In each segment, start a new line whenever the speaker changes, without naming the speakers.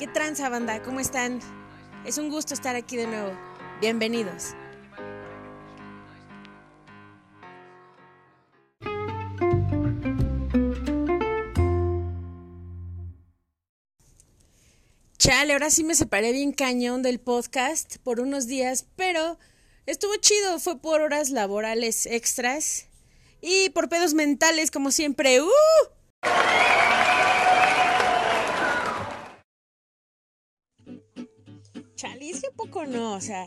¿Qué tranza banda? ¿Cómo están? Es un gusto estar aquí de nuevo. Bienvenidos. Chale, ahora sí me separé bien cañón del podcast por unos días, pero estuvo chido, fue por horas laborales extras y por pedos mentales como siempre. ¡Uh! Poco no, o sea,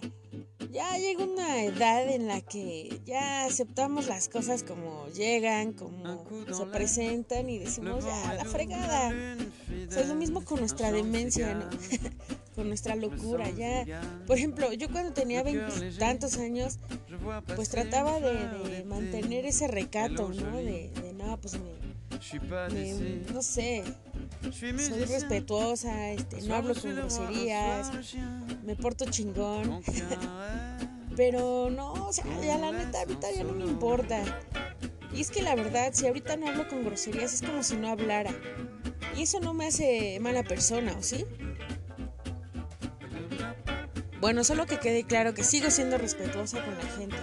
ya llega una edad en la que ya aceptamos las cosas como llegan, como se presentan y decimos ya la fregada. O sea, es lo mismo con nuestra demencia, ¿no? con nuestra locura. Ya, por ejemplo, yo cuando tenía veintitantos años, pues trataba de, mantener ese recato, ¿no? De, de no, pues me, no sé, soy respetuosa, este, no hablo con groserías, me porto chingón. Pero no, o sea, ya la neta ahorita ya no me importa. Y es que la verdad, si ahorita no hablo con groserías es como si no hablara. Y eso no me hace mala persona, ¿o sí? Bueno, solo que quede claro que sigo siendo respetuosa con la gente.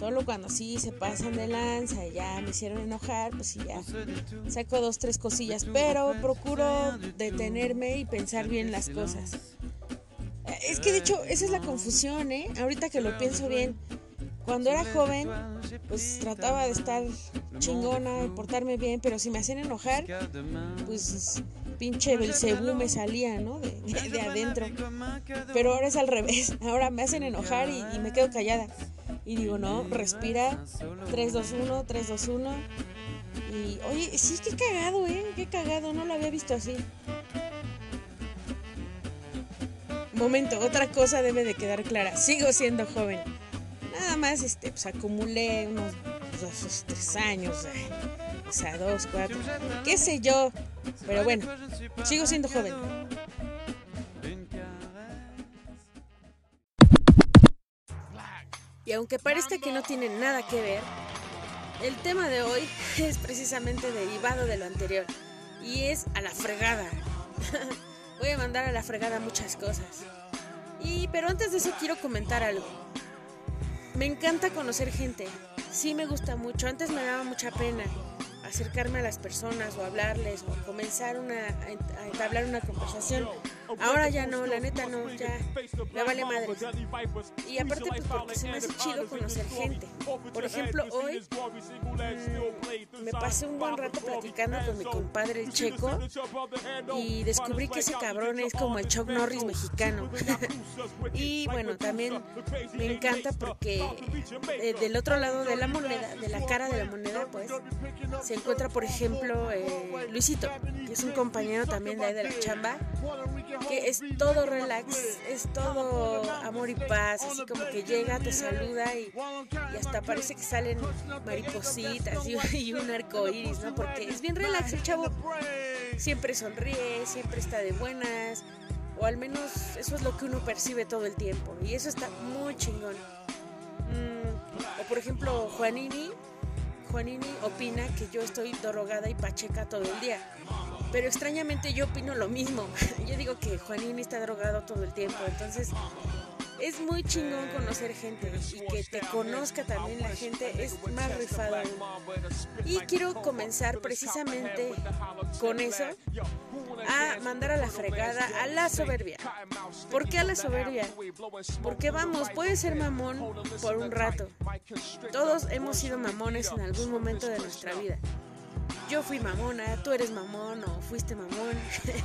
Solo cuando sí se pasan de lanza y ya me hicieron enojar, pues sí ya saco dos, tres cosillas. Pero procuro detenerme y pensar bien las cosas. Es que de hecho, esa es la confusión, ¿eh? Ahorita que lo pienso bien. Cuando era joven, pues trataba de estar chingona y portarme bien, pero si me hacían enojar, pues pinche Belcebú me salía, ¿no? De, adentro. Pero ahora es al revés. Ahora me hacen enojar y, me quedo callada. Y digo, no, respira. 3, 2, 1, 3, 2, 1. Y, oye, sí, qué cagado, ¿eh? Qué cagado, no lo había visto así. Momento, otra cosa debe de quedar clara. Sigo siendo joven. Nada más, este, pues acumulé unos dos, tres años. O sea, dos, cuatro. Qué sé yo. Pero bueno, sigo siendo joven. Y aunque parezca que no tiene nada que ver, el tema de hoy es precisamente derivado de lo anterior. Y es a la fregada. Voy a mandar a la fregada muchas cosas. Y pero antes de eso quiero comentar algo. Me encanta conocer gente. Sí me gusta mucho. Antes me daba mucha pena acercarme a las personas o hablarles o comenzar una, a entablar una conversación. Ahora ya no, la neta no, ya me vale madre. Y aparte pues porque se me hace chido conocer gente. Por ejemplo, hoy mm, me pasé un buen rato platicando con mi compadre el checo y descubrí que ese cabrón es como el Chuck Norris mexicano. y bueno, también me encanta porque eh, del otro lado de la moneda, de la cara de la moneda, pues se encuentra, por ejemplo, eh, Luisito, que es un compañero también de ahí de la chamba, que es todo relax, es todo amor y paz, así como que llega, te saluda y, hasta parece que salen maripositas y, un arco iris, ¿no? Porque es bien relax, el chavo siempre sonríe, siempre está de buenas, o al menos eso es lo que uno percibe todo el tiempo, y eso está muy chingón. Mm, o por ejemplo, Juanini, Juanini opina que yo estoy drogada y pacheca todo el día. Pero extrañamente yo opino lo mismo. Yo digo que Juanini está drogado todo el tiempo. Entonces es muy chingón conocer gente y que te conozca también la gente es más rifado Y quiero comenzar precisamente con eso a mandar a la fregada a la soberbia. ¿Por qué a la soberbia? Porque vamos, puede ser mamón por un rato. Todos hemos sido mamones en algún momento de nuestra vida. Yo fui mamona, tú eres mamón o fuiste mamón.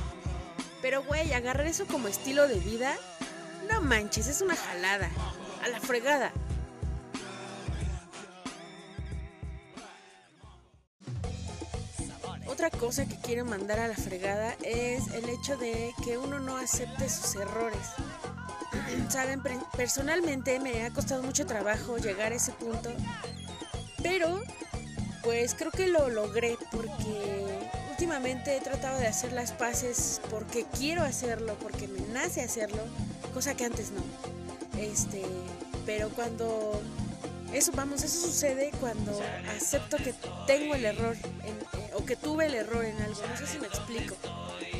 Pero güey, agarrar eso como estilo de vida, no manches, es una jalada. A la fregada. Otra cosa que quiero mandar a la fregada es el hecho de que uno no acepte sus errores. Saben, personalmente me ha costado mucho trabajo llegar a ese punto, pero pues creo que lo logré porque últimamente he tratado de hacer las paces porque quiero hacerlo, porque me nace hacerlo, cosa que antes no. Este, pero cuando eso vamos, eso sucede cuando acepto que tengo el error en, o que tuve el error en algo, no sé si me explico.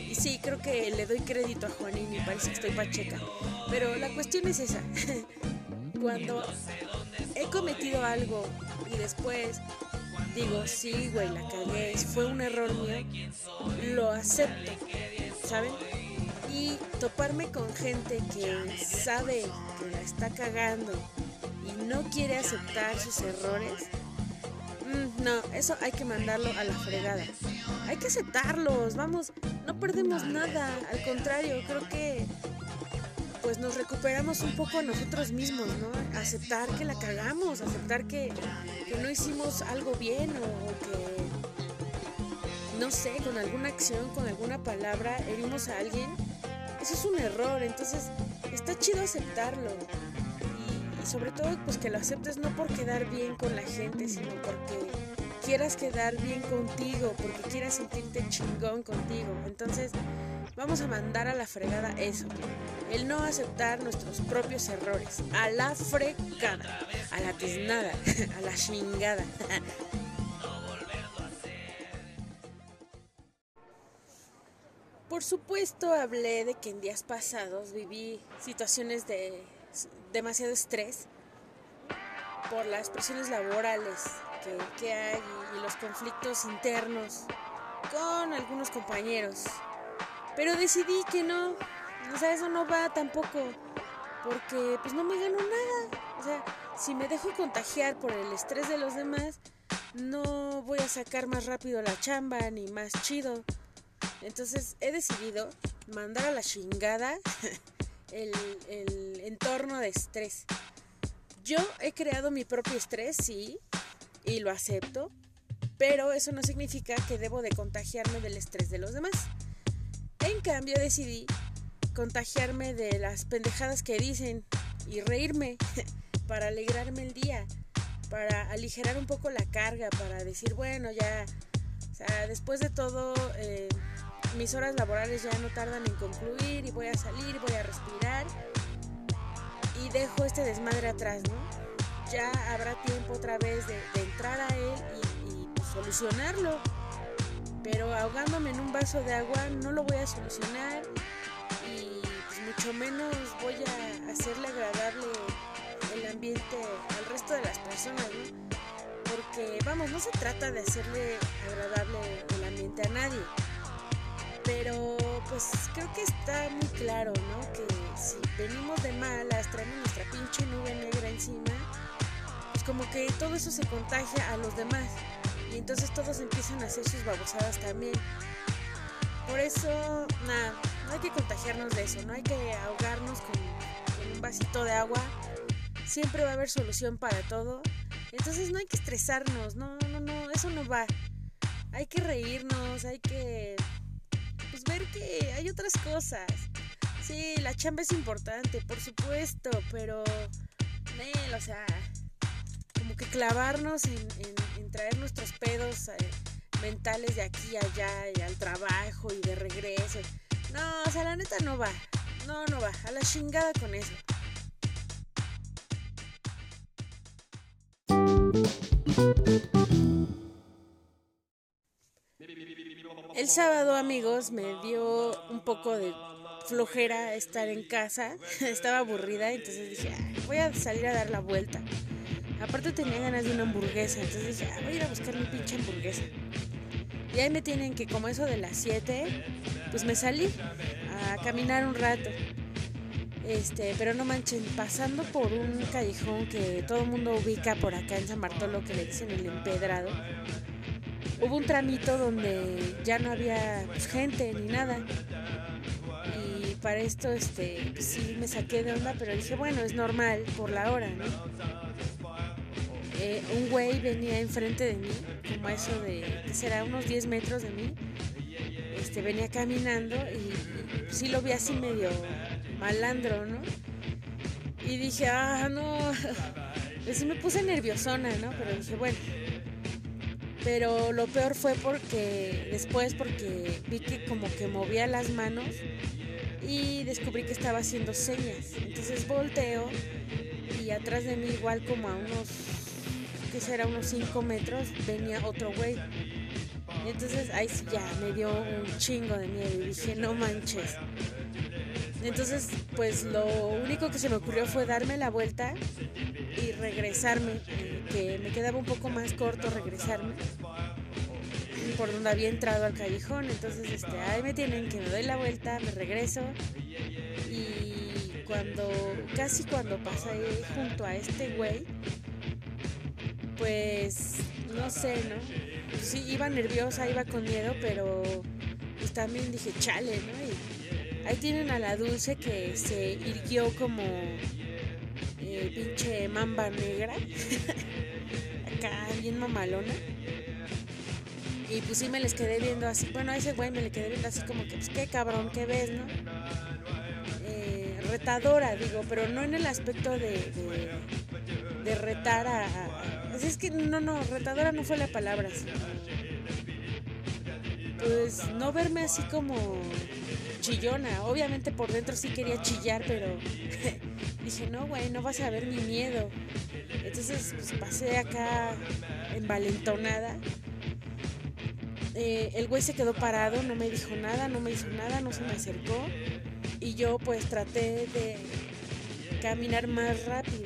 Y sí, creo que le doy crédito a Juanín y parece que estoy pacheca. Pero la cuestión es esa. Cuando he cometido algo y después digo, sí, güey, la cagué, fue un error mío, lo acepto, ¿saben? Y toparme con gente que sabe que la está cagando y no quiere aceptar sus errores, mm, no, eso hay que mandarlo a la fregada. Hay que aceptarlos, vamos, no perdemos nada, al contrario, creo que pues nos recuperamos un poco a nosotros mismos, ¿no? Aceptar que la cagamos, aceptar que, no hicimos algo bien o, que, no sé, con alguna acción, con alguna palabra herimos a alguien. Eso es un error, entonces está chido aceptarlo. Y, y sobre todo, pues que lo aceptes no por quedar bien con la gente, sino porque quieras quedar bien contigo, porque quieras sentirte chingón contigo. Entonces, vamos a mandar a la fregada eso. El no aceptar nuestros propios errores. A la fregada. A la tiznada. A la chingada. Por supuesto hablé de que en días pasados viví situaciones de demasiado estrés por las presiones laborales que, hay y los conflictos internos con algunos compañeros pero decidí que no, o sea, eso no va tampoco, porque pues no me gano nada. O sea, si me dejo contagiar por el estrés de los demás, no voy a sacar más rápido la chamba ni más chido. Entonces he decidido mandar a la chingada el, entorno de estrés. Yo he creado mi propio estrés, sí, y lo acepto, pero eso no significa que debo de contagiarme del estrés de los demás. En cambio decidí contagiarme de las pendejadas que dicen y reírme para alegrarme el día, para aligerar un poco la carga, para decir, bueno, ya, o sea, después de todo, eh, mis horas laborales ya no tardan en concluir y voy a salir, voy a respirar y dejo este desmadre atrás, ¿no? Ya habrá tiempo otra vez de, entrar a él y solucionarlo pero ahogándome en un vaso de agua no lo voy a solucionar y pues, mucho menos voy a hacerle agradable el ambiente al resto de las personas, ¿no? Porque vamos, no se trata de hacerle agradable el ambiente a nadie. Pero pues creo que está muy claro, ¿no? Que si venimos de malas, traemos nuestra pinche nube negra encima, pues como que todo eso se contagia a los demás entonces todos empiezan a hacer sus babosadas también. Por eso, nada, no hay que contagiarnos de eso, no hay que ahogarnos con, un vasito de agua. Siempre va a haber solución para todo. Entonces no hay que estresarnos, no, no, no, eso no va. Hay que reírnos, hay que pues, ver que hay otras cosas. Sí, la chamba es importante, por supuesto, pero, Nel, o sea, que clavarnos en, traer nuestros pedos eh, mentales de aquí a allá y al trabajo y de regreso. No, o sea, la neta no va. No, no va. A la chingada con eso. El sábado, amigos, me dio un poco de flojera estar en casa. Estaba aburrida, entonces dije, voy a salir a dar la vuelta. Aparte tenía ganas de una hamburguesa, entonces dije, ah, voy a ir a buscar mi pinche hamburguesa. Y ahí me tienen que, como eso de las 7, pues me salí a caminar un rato. Este, pero no manchen, pasando por un callejón que todo el mundo ubica por acá en San Bartolo, que le dicen el empedrado, hubo un tramito donde ya no había pues, gente ni nada. Y para esto, este, pues sí me saqué de onda, pero dije, bueno, es normal por la hora, ¿no? Eh, un güey venía enfrente de mí, como eso de, que será unos 10 metros de mí, este, venía caminando y, sí lo vi así medio malandro, ¿no? Y dije, ah, no, pues me puse nerviosona, ¿no? Pero dije, bueno. Pero lo peor fue porque después, porque vi que como que movía las manos y descubrí que estaba haciendo señas. Entonces volteo y atrás de mí, igual como a unos que será unos 5 metros, venía otro güey. Entonces ahí sí ya me dio un chingo de miedo y dije, no manches. Entonces, pues lo único que se me ocurrió fue darme la vuelta y regresarme, eh, que me quedaba un poco más corto regresarme por donde había entrado al callejón. Entonces, este, ahí me tienen que me doy la vuelta, me regreso y cuando, casi cuando pasé junto a este güey, pues, no sé, ¿no? Sí, iba nerviosa, iba con miedo, pero pues también dije, chale, ¿no? ahí tienen a la dulce que se irguió como eh, pinche mamba negra, acá bien mamalona. Y pues sí me les quedé viendo así, bueno, a ese güey me le quedé viendo así como que, pues qué cabrón, qué ves, ¿no? Eh, retadora, digo, pero no en el aspecto de, de, retar a, Es que no, no, retadora no fue la palabra, Pues no verme así como chillona. Obviamente por dentro sí quería chillar, pero dije, no, güey, no vas a ver mi miedo. Entonces pues, pasé acá envalentonada eh, el güey se quedó parado, no me dijo nada, no me hizo nada, no se me acercó. Y yo pues traté de caminar más rápido.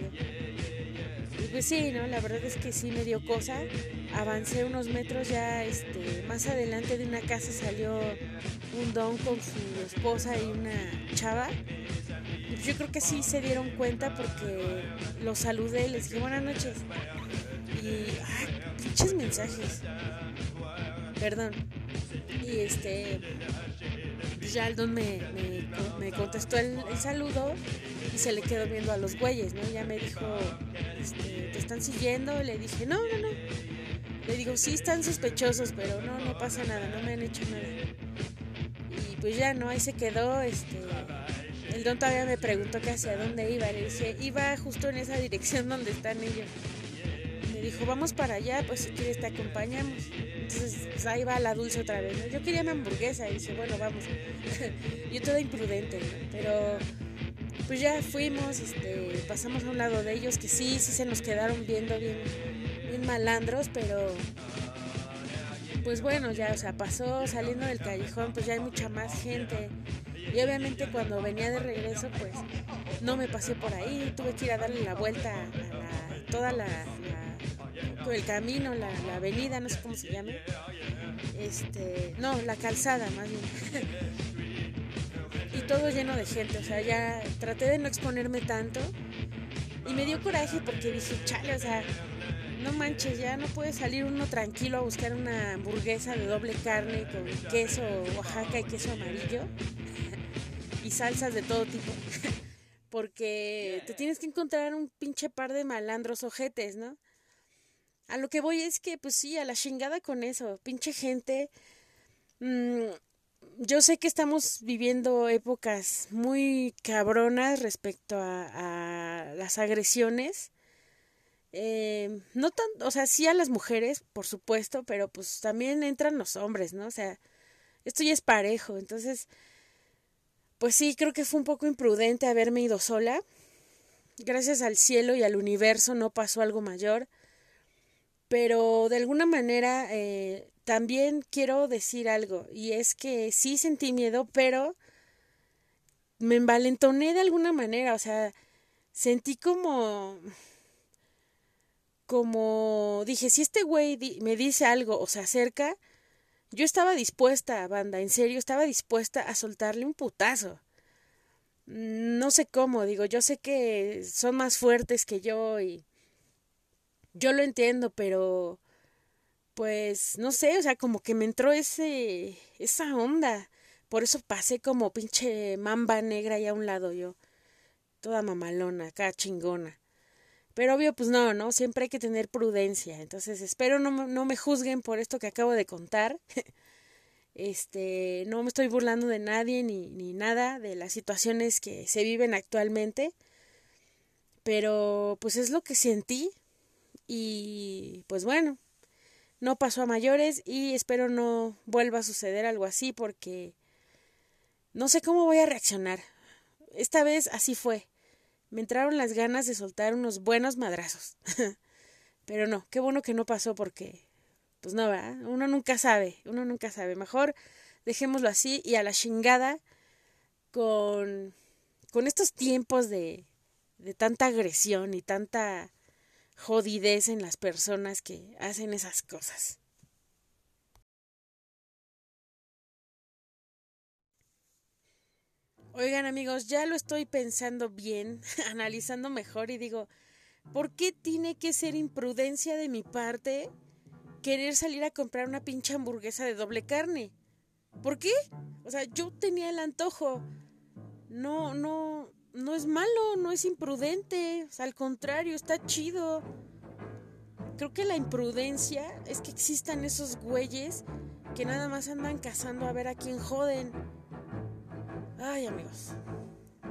Y pues sí, ¿no? La verdad es que sí me dio cosa. Avancé unos metros ya, este, más adelante de una casa salió un don con su esposa y una chava. Y pues yo creo que sí se dieron cuenta porque los saludé, les dije buenas noches. Y, ah, pinches mensajes perdón. Y este, pues ya el don me, me, contestó el, saludo y se le quedó viendo a los güeyes, ¿no? Ya me dijo, este, ¿te están siguiendo? Le dije, no, no, no. Le digo, sí están sospechosos, pero no, no pasa nada, no me han hecho nada. Y pues ya, ¿no? Ahí se quedó, este... El don todavía me preguntó que hacia dónde iba. Le dije, iba justo en esa dirección donde están ellos dijo, vamos para allá, pues si quieres te acompañamos. Entonces pues, ahí va la dulce otra vez. Yo quería una hamburguesa y dice, bueno, vamos. Yo toda imprudente, pero pues ya fuimos, este, pasamos a un lado de ellos que sí, sí se nos quedaron viendo bien, malandros, pero pues bueno, ya, o sea, pasó saliendo del callejón, pues ya hay mucha más gente. Y obviamente cuando venía de regreso, pues no me pasé por ahí, tuve que ir a darle la vuelta a la, toda la, el camino, la, avenida, no sé cómo se llama. Este, no, la calzada más bien. todo lleno de gente, o sea, ya traté de no exponerme tanto. Y me dio coraje porque dije, chale, o sea, no manches, ya no puede salir uno tranquilo a buscar una hamburguesa de doble carne con queso Oaxaca y queso amarillo y salsas de todo tipo. Porque te tienes que encontrar un pinche par de malandros ojetes, ¿no? A lo que voy es que, pues sí, a la chingada con eso, pinche gente. Mm, yo sé que estamos viviendo épocas muy cabronas respecto a, las agresiones. Eh, no tan, o sea, sí a las mujeres, por supuesto, pero pues también entran los hombres, ¿no? O sea, esto ya es parejo, entonces, pues sí, creo que fue un poco imprudente haberme ido sola. Gracias al cielo y al universo no pasó algo mayor pero de alguna manera eh, también quiero decir algo, y es que sí sentí miedo, pero me envalentoné de alguna manera, o sea, sentí como como dije, si este güey me dice algo o se acerca, yo estaba dispuesta, banda, en serio, estaba dispuesta a soltarle un putazo. No sé cómo, digo, yo sé que son más fuertes que yo y yo lo entiendo, pero pues no sé, o sea, como que me entró ese esa onda. Por eso pasé como pinche mamba negra ahí a un lado yo. Toda mamalona, acá chingona. Pero obvio, pues no, ¿no? Siempre hay que tener prudencia. Entonces, espero no, no me juzguen por esto que acabo de contar. este, no me estoy burlando de nadie ni, ni nada de las situaciones que se viven actualmente. Pero, pues es lo que sentí. Y pues bueno, no pasó a mayores y espero no vuelva a suceder algo así porque no sé cómo voy a reaccionar. Esta vez así fue. Me entraron las ganas de soltar unos buenos madrazos. Pero no, qué bueno que no pasó porque pues no, ¿verdad? Uno nunca sabe, uno nunca sabe. Mejor dejémoslo así y a la chingada con, con estos tiempos de, de tanta agresión y tanta jodidez en las personas que hacen esas cosas. Oigan amigos, ya lo estoy pensando bien, analizando mejor y digo, ¿por qué tiene que ser imprudencia de mi parte querer salir a comprar una pinche hamburguesa de doble carne? ¿Por qué? O sea, yo tenía el antojo. No, no, no es malo, no es imprudente. al contrario, está chido. Creo que la imprudencia es que existan esos güeyes que nada más andan cazando a ver a quién joden. Ay, amigos.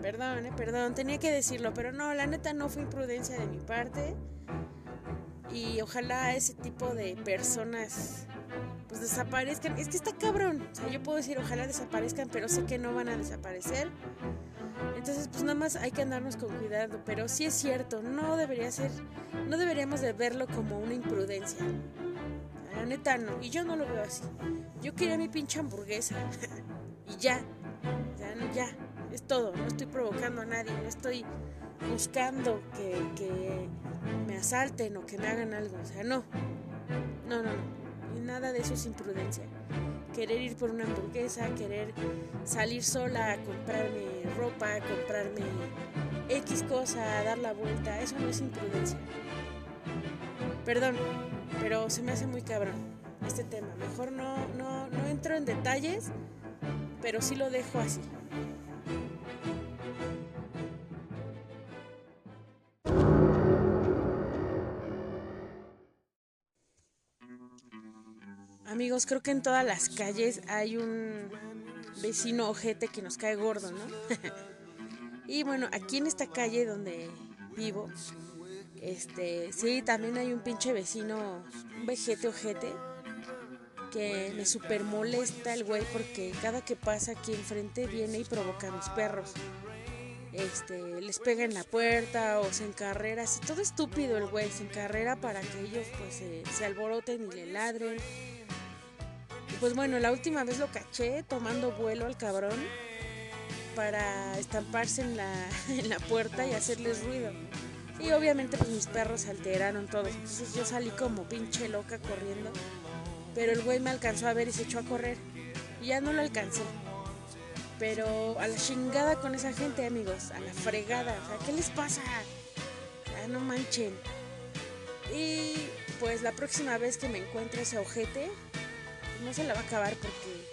Perdón, eh, perdón, tenía que decirlo, pero no, la neta no fue imprudencia de mi parte. Y ojalá ese tipo de personas pues desaparezcan. Es que está cabrón. O sea, yo puedo decir ojalá desaparezcan, pero sé que no van a desaparecer. Entonces, pues nada más hay que andarnos con cuidado, pero sí es cierto, no debería ser, no deberíamos de verlo como una imprudencia. La neta no, y yo no lo veo así. Yo quería mi pinche hamburguesa y ya, ya, ya, es todo, no estoy provocando a nadie, no estoy buscando que, que me asalten o que me hagan algo, o sea, no, no, no, no, y nada de eso es imprudencia querer ir por una hamburguesa, querer salir sola comprarme ropa, comprarme X cosa, dar la vuelta, eso no es imprudencia. Perdón, pero se me hace muy cabrón este tema. Mejor no, no, no entro en detalles, pero sí lo dejo así. Amigos, creo que en todas las calles hay un vecino ojete que nos cae gordo, ¿no? y bueno, aquí en esta calle donde vivo, este, sí, también hay un pinche vecino, un vejete ojete, que me super molesta el güey porque cada que pasa aquí enfrente viene y provoca a mis perros. Este, les pega en la puerta o se encarrera, así todo estúpido el güey, se encarrera para que ellos pues se alboroten y le ladren pues bueno, la última vez lo caché tomando vuelo al cabrón para estamparse en la, en la puerta y hacerles ruido. Y obviamente pues mis perros se alteraron todos. Entonces yo salí como pinche loca corriendo. Pero el güey me alcanzó a ver y se echó a correr. Y ya no lo alcancé. Pero a la chingada con esa gente, amigos. A la fregada. O sea, ¿qué les pasa? Ya no manchen. Y pues la próxima vez que me encuentre ese ojete, no se la va a acabar porque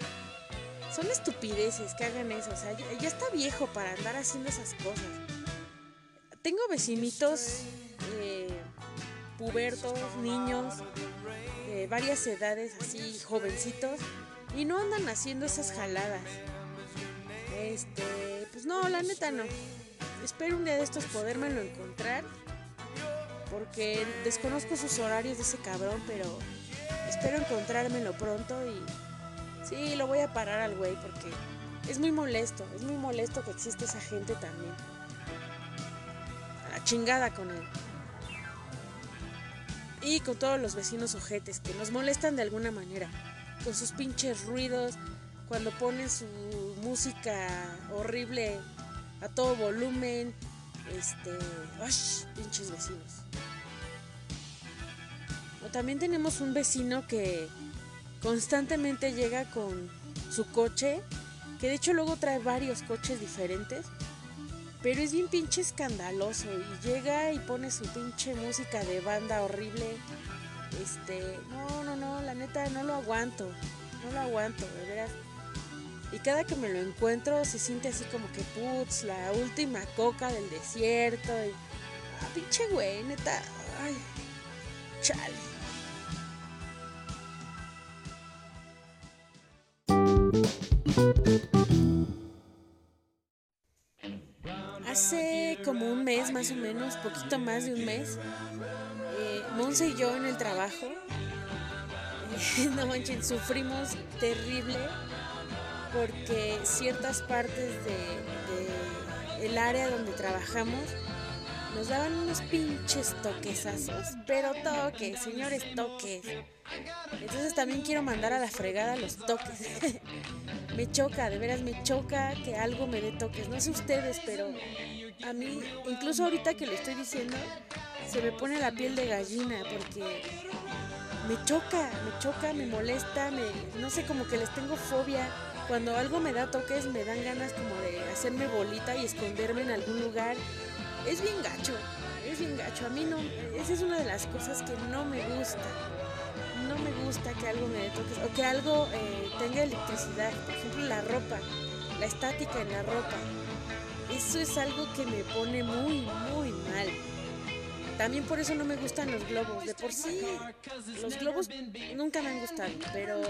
son estupideces que hagan eso. O sea, ya, está viejo para andar haciendo esas cosas. Tengo vecinitos, eh, pubertos, niños, de varias edades, así jovencitos, y no andan haciendo esas jaladas. Este, pues no, la neta no. Espero un día de estos podérmelo encontrar. Porque desconozco sus horarios de ese cabrón, pero espero encontrármelo pronto y sí, lo voy a parar al güey porque es muy molesto, es muy molesto que existe esa gente también. A la chingada con él. Y con todos los vecinos ojetes que nos molestan de alguna manera, con sus pinches ruidos, cuando ponen su música horrible a todo volumen, este, pinches vecinos también tenemos un vecino que constantemente llega con su coche, que de hecho luego trae varios coches diferentes, pero es bien pinche escandaloso y llega y pone su pinche música de banda horrible. Este, no, no, no, la neta no lo aguanto, no lo aguanto, de veras. Y cada que me lo encuentro se siente así como que putz, la última coca del desierto. Ah, pinche güey, neta, ay, chale. O menos, poquito más de un mes, eh, Monse y yo en el trabajo, no manchen, sufrimos terrible porque ciertas partes de, el área donde trabajamos nos daban unos pinches toquesazos, pero toques, señores toques. Entonces también quiero mandar a la fregada los toques. me choca, de veras me choca que algo me dé toques. No sé ustedes, pero a mí, incluso ahorita que lo estoy diciendo, se me pone la piel de gallina porque me choca, me choca, me molesta, me, no sé, como que les tengo fobia. Cuando algo me da toques, me dan ganas como de hacerme bolita y esconderme en algún lugar. Es bien gacho, es bien gacho. A mí no, esa es una de las cosas que no me gusta. No me gusta que algo me dé toques o que algo eh, tenga electricidad. Por ejemplo, la ropa, la estática en la ropa. Eso es algo que me pone muy, muy mal. También por eso no me gustan los globos. De por sí, los globos nunca me han gustado, pero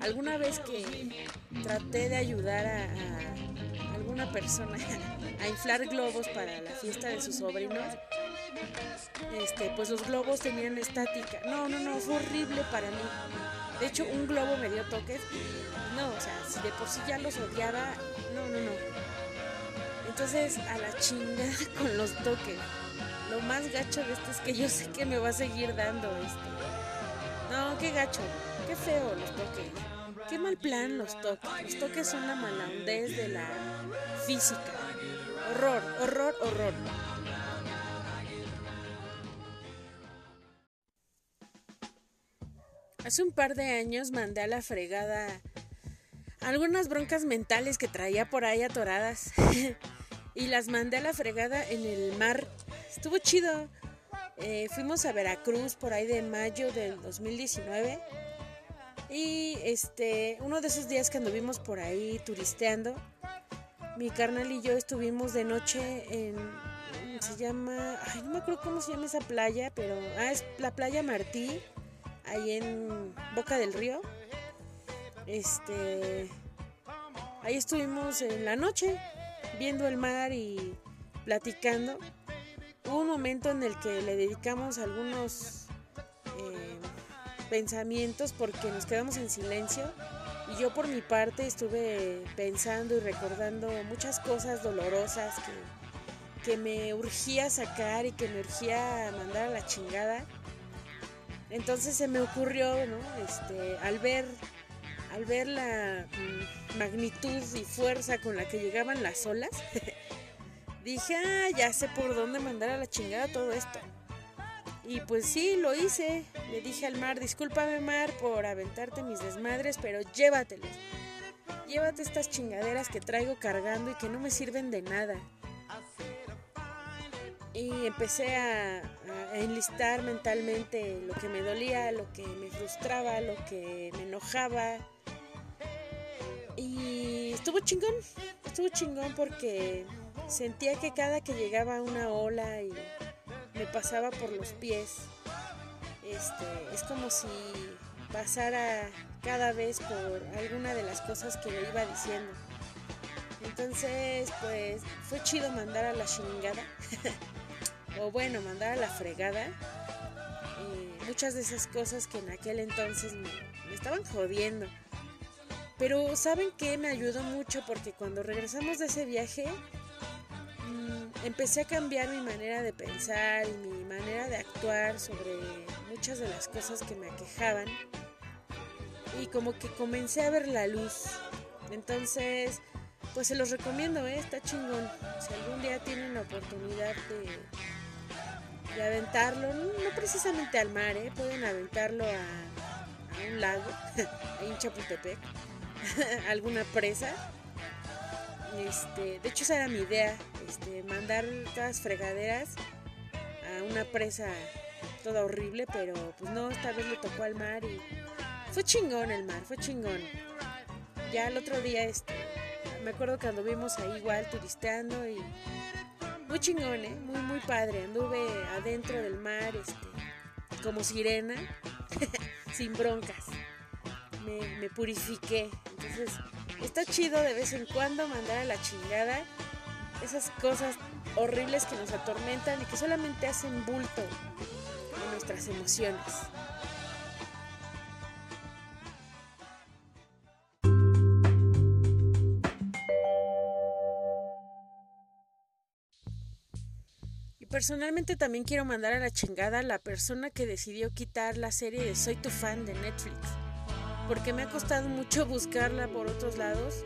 alguna vez que traté de ayudar a, alguna persona a inflar globos para la fiesta de sus sobrinos, este, pues los globos tenían estática. No, no, no, fue horrible para mí. De hecho, un globo me dio toques. No, o sea, si de por sí ya los odiaba, no, no, no. Entonces, a la chingada con los toques. Lo más gacho de esto es que yo sé que me va a seguir dando esto. No, qué gacho, qué feo los toques. Qué mal plan los toques. Los toques son la malandez de la física. Horror, horror, horror. Hace un par de años mandé a la fregada algunas broncas mentales que traía por ahí atoradas y las mandé a la fregada en el mar Estuvo chido. Eh, fuimos a Veracruz por ahí de mayo del 2019. Y este, uno de esos días que anduvimos por ahí turisteando, mi carnal y yo estuvimos de noche en. Se llama. Ay, no me acuerdo cómo se llama esa playa, pero. Ah, es la playa Martí, ahí en Boca del Río. Este. Ahí estuvimos en la noche, viendo el mar y platicando. Hubo un momento en el que le dedicamos algunos eh, pensamientos porque nos quedamos en silencio y yo por mi parte estuve pensando y recordando muchas cosas dolorosas que, que me urgía sacar y que me urgía mandar a la chingada. Entonces se me ocurrió, ¿no? Este, al ver al ver la mm, magnitud y fuerza con la que llegaban las olas, dije, ah, ya sé por dónde mandar a la chingada todo esto. Y pues sí, lo hice. Le dije al mar, discúlpame mar por aventarte mis desmadres, pero llévatelos. Llévate estas chingaderas que traigo cargando y que no me sirven de nada. Y empecé a, a, enlistar mentalmente lo que me dolía, lo que me frustraba, lo que me enojaba. Y estuvo chingón, estuvo chingón porque Sentía que cada que llegaba una ola y me pasaba por los pies, este, es como si pasara cada vez por alguna de las cosas que le iba diciendo. Entonces, pues fue chido mandar a la chingada, o bueno, mandar a la fregada. muchas de esas cosas que en aquel entonces me estaban jodiendo. Pero ¿saben qué? Me ayudó mucho porque cuando regresamos de ese viaje, empecé a cambiar mi manera de pensar y mi manera de actuar sobre muchas de las cosas que me aquejaban y como que comencé a ver la luz. Entonces, pues se los recomiendo, ¿eh? está chingón. Si algún día tienen la oportunidad de, de aventarlo, no, precisamente al mar, ¿eh? pueden aventarlo a, a un lago, ahí en Chapultepec, alguna presa este, de hecho esa era mi idea, este, mandar todas fregaderas a una presa toda horrible, pero pues no, esta vez le tocó al mar y fue chingón el mar, fue chingón. Ya el otro día, este, me acuerdo que anduvimos ahí igual turisteando y muy chingón, ¿eh? muy muy padre. Anduve adentro del mar, este, como sirena, sin broncas. Me, purifiqué. Entonces está chido de vez en cuando mandar a la chingada esas cosas horribles que nos atormentan y que solamente hacen bulto en nuestras emociones. personalmente también quiero mandar a la chingada a la persona que decidió quitar la serie de Soy tu fan de Netflix. Porque me ha costado mucho buscarla por otros lados.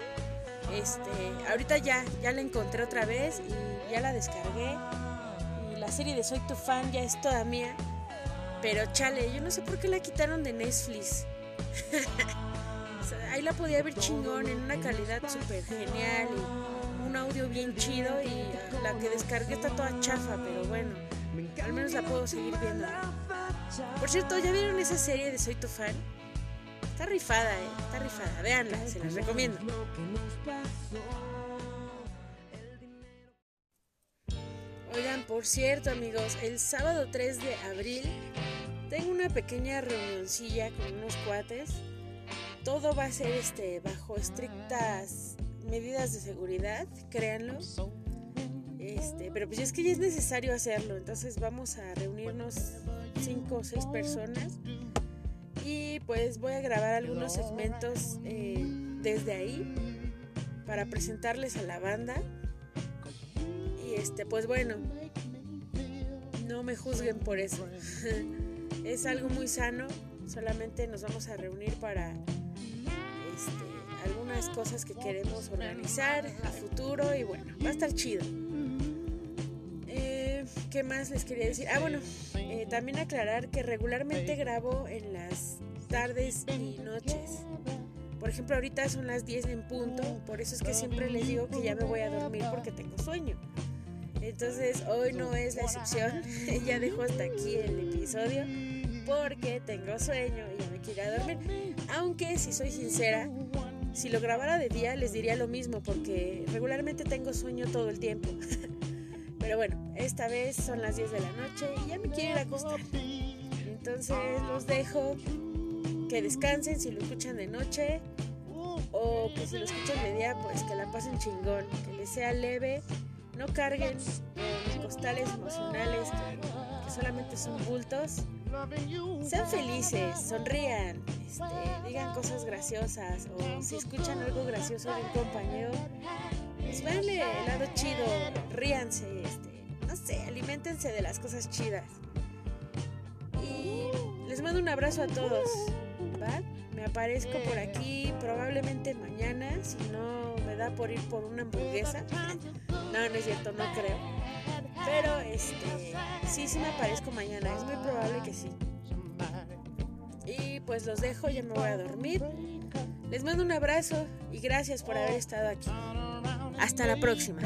Este, ahorita ya, ya la encontré otra vez y ya la descargué. Y la serie de Soy tu fan ya es toda mía. Pero chale, yo no sé por qué la quitaron de Netflix. ahí la podía ver chingón en una calidad súper genial y un audio bien chido y la que descargué está toda chafa, pero bueno, al menos la puedo seguir viendo. Por cierto, ¿ya vieron esa serie de Soy tu fan? Está rifada, eh, está rifada, véanla, se las recomiendo. Oigan, por cierto amigos, el sábado 3 de abril tengo una pequeña reunioncilla con unos cuates todo va a ser este bajo estrictas medidas de seguridad, créanlo. Este, pero pues es que ya es necesario hacerlo, entonces vamos a reunirnos cinco o seis personas pues voy a grabar algunos segmentos eh, desde ahí para presentarles a la banda y este pues bueno no me juzguen por eso es algo muy sano solamente nos vamos a reunir para este, algunas cosas que queremos organizar a futuro y bueno, va a estar chido. Eh, ¿Qué más les quería decir? Ah, bueno, eh, también aclarar que regularmente grabo en las tardes y noches. Por ejemplo, ahorita son las 10 en punto, por eso es que siempre les digo que ya me voy a dormir porque tengo sueño. Entonces, hoy no es la excepción, ya dejo hasta aquí el episodio porque tengo sueño y ya me quiero dormir. Aunque, si soy sincera, si lo grabara de día les diría lo mismo porque regularmente tengo sueño todo el tiempo. Pero bueno, esta vez son las 10 de la noche y ya me quiero ir a acostar. Entonces los dejo que descansen si lo escuchan de noche o que si lo escuchan de día, pues que la pasen chingón, que les sea leve, no carguen con costales emocionales que solamente son bultos sean felices, sonrían, este, digan cosas graciosas o si escuchan algo gracioso de un compañero, pues véanle el lado chido, ríanse, este, no sé, alimentense de las cosas chidas. Y les mando un abrazo a todos, Me aparezco por aquí probablemente mañana, si no me da por ir por una hamburguesa. No, no es cierto, no creo. Pero este, sí, sí me aparezco mañana, es muy probable que sí. Y pues los dejo, ya me voy a dormir. Les mando un abrazo y gracias por haber estado aquí. Hasta la próxima.